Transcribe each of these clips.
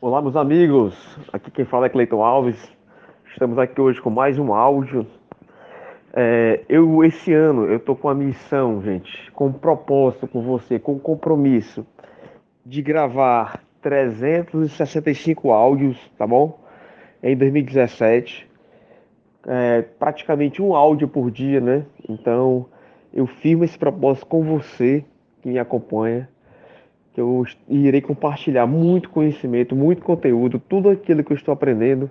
Olá, meus amigos. Aqui quem fala é Cleiton Alves. Estamos aqui hoje com mais um áudio. É, eu esse ano eu tô com a missão, gente, com um propósito com você, com um compromisso de gravar 365 áudios, tá bom? Em 2017, é, praticamente um áudio por dia, né? Então eu firmo esse propósito com você que me acompanha que eu irei compartilhar muito conhecimento, muito conteúdo, tudo aquilo que eu estou aprendendo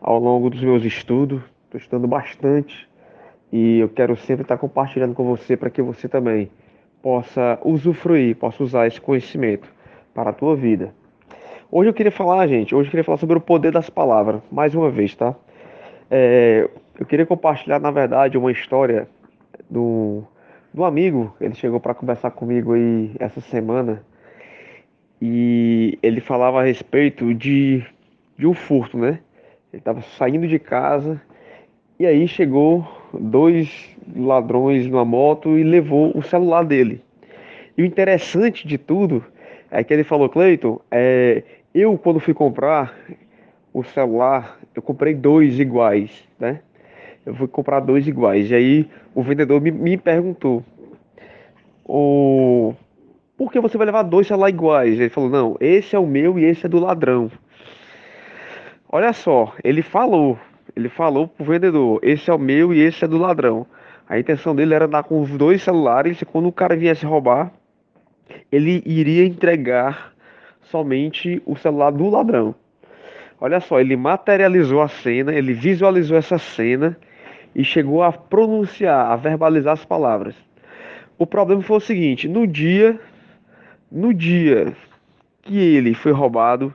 ao longo dos meus estudos. Estou estudando bastante e eu quero sempre estar compartilhando com você para que você também possa usufruir, possa usar esse conhecimento para a tua vida. Hoje eu queria falar, gente, hoje eu queria falar sobre o poder das palavras, mais uma vez, tá? É, eu queria compartilhar, na verdade, uma história do, do amigo, ele chegou para conversar comigo aí essa semana e ele falava a respeito de, de um furto, né? Ele estava saindo de casa e aí chegou dois ladrões numa moto e levou o celular dele. E o interessante de tudo é que ele falou, Cleiton, é, eu quando fui comprar o celular, eu comprei dois iguais, né? Eu fui comprar dois iguais. E aí o vendedor me, me perguntou, o que você vai levar dois celulares iguais? Ele falou, não, esse é o meu e esse é do ladrão. Olha só, ele falou, ele falou pro vendedor, esse é o meu e esse é do ladrão. A intenção dele era andar com os dois celulares e quando o cara viesse roubar, ele iria entregar somente o celular do ladrão. Olha só, ele materializou a cena, ele visualizou essa cena e chegou a pronunciar, a verbalizar as palavras. O problema foi o seguinte: no dia no dia que ele foi roubado,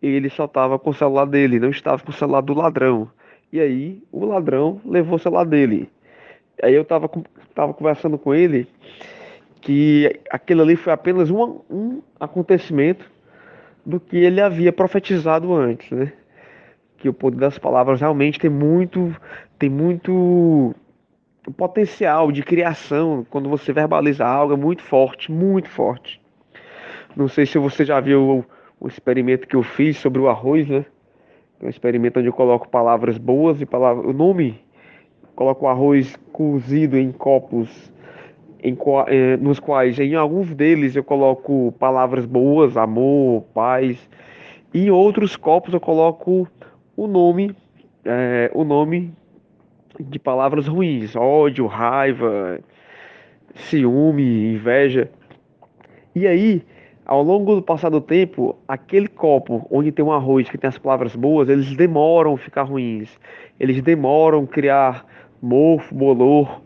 ele só estava com o celular dele, não estava com o celular do ladrão. E aí o ladrão levou o celular dele. Aí eu estava tava conversando com ele que aquilo ali foi apenas um, um acontecimento do que ele havia profetizado antes, né? Que o poder das palavras realmente tem muito, tem muito potencial de criação quando você verbaliza algo é muito forte, muito forte. Não sei se você já viu o, o experimento que eu fiz sobre o arroz, né? É um experimento onde eu coloco palavras boas e palavras. O nome, coloco o arroz cozido em copos, em, eh, nos quais em alguns deles eu coloco palavras boas, amor, paz. E em outros copos eu coloco o nome, é, o nome de palavras ruins, ódio, raiva, ciúme, inveja. E aí ao longo do passar do tempo, aquele copo onde tem um arroz que tem as palavras boas, eles demoram a ficar ruins. Eles demoram a criar mofo, bolor.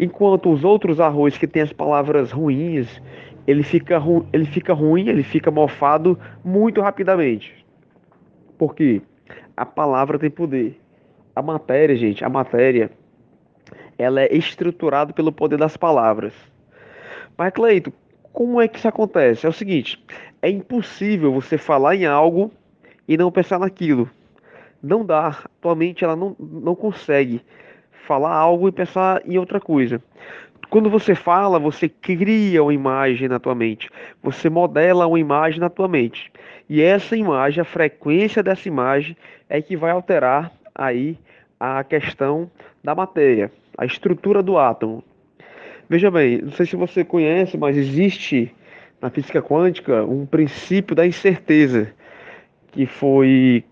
Enquanto os outros arroz que tem as palavras ruins, ele fica, ru ele fica ruim, ele fica mofado muito rapidamente. Porque a palavra tem poder. A matéria, gente, a matéria, ela é estruturada pelo poder das palavras. Mas, Cleito, como é que isso acontece? É o seguinte: é impossível você falar em algo e não pensar naquilo. Não dá. Tua mente ela não, não consegue falar algo e pensar em outra coisa. Quando você fala, você cria uma imagem na tua mente. Você modela uma imagem na tua mente. E essa imagem, a frequência dessa imagem é que vai alterar aí a questão da matéria, a estrutura do átomo. Veja bem, não sei se você conhece, mas existe na física quântica um princípio da incerteza que foi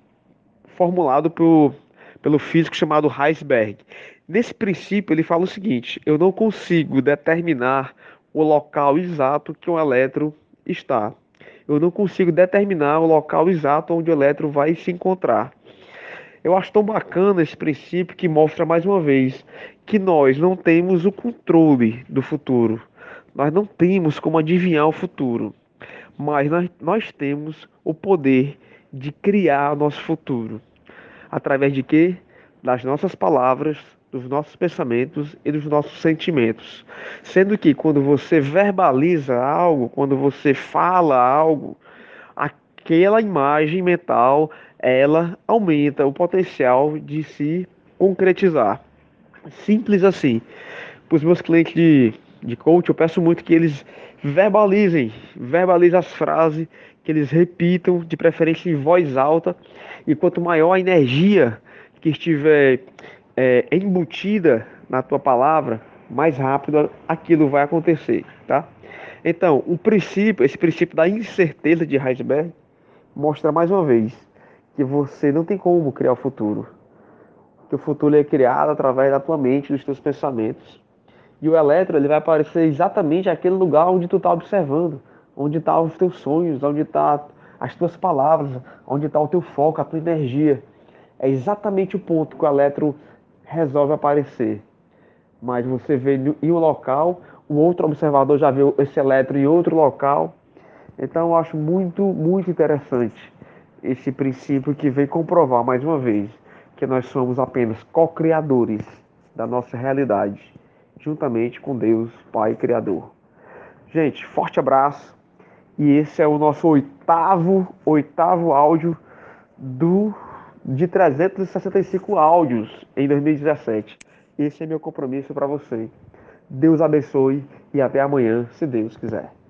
formulado por, pelo físico chamado Heisenberg. Nesse princípio, ele fala o seguinte: eu não consigo determinar o local exato que um elétron está. Eu não consigo determinar o local exato onde o elétron vai se encontrar. Eu acho tão bacana esse princípio que mostra mais uma vez que nós não temos o controle do futuro. Nós não temos como adivinhar o futuro. Mas nós, nós temos o poder de criar nosso futuro. Através de quê? Das nossas palavras, dos nossos pensamentos e dos nossos sentimentos. Sendo que quando você verbaliza algo, quando você fala algo, aquela imagem mental ela aumenta o potencial de se concretizar. Simples assim. Para os meus clientes de, de coach, eu peço muito que eles verbalizem, verbalizem as frases, que eles repitam, de preferência em voz alta, e quanto maior a energia que estiver é, embutida na tua palavra, mais rápido aquilo vai acontecer, tá? Então, o princípio, esse princípio da incerteza de Heisenberg mostra mais uma vez que você não tem como criar o futuro. Que o futuro é criado através da tua mente, dos teus pensamentos. E o elétron ele vai aparecer exatamente naquele lugar onde tu está observando, onde estão tá os teus sonhos, onde estão tá as tuas palavras, onde está o teu foco, a tua energia. É exatamente o ponto que o elétron resolve aparecer. Mas você vê em um local, o outro observador já viu esse elétron em outro local. Então eu acho muito, muito interessante esse princípio que vem comprovar mais uma vez que nós somos apenas co-criadores da nossa realidade, juntamente com Deus, Pai Criador. Gente, forte abraço. E esse é o nosso oitavo, oitavo áudio do de 365 áudios em 2017. Esse é meu compromisso para você. Deus abençoe e até amanhã, se Deus quiser.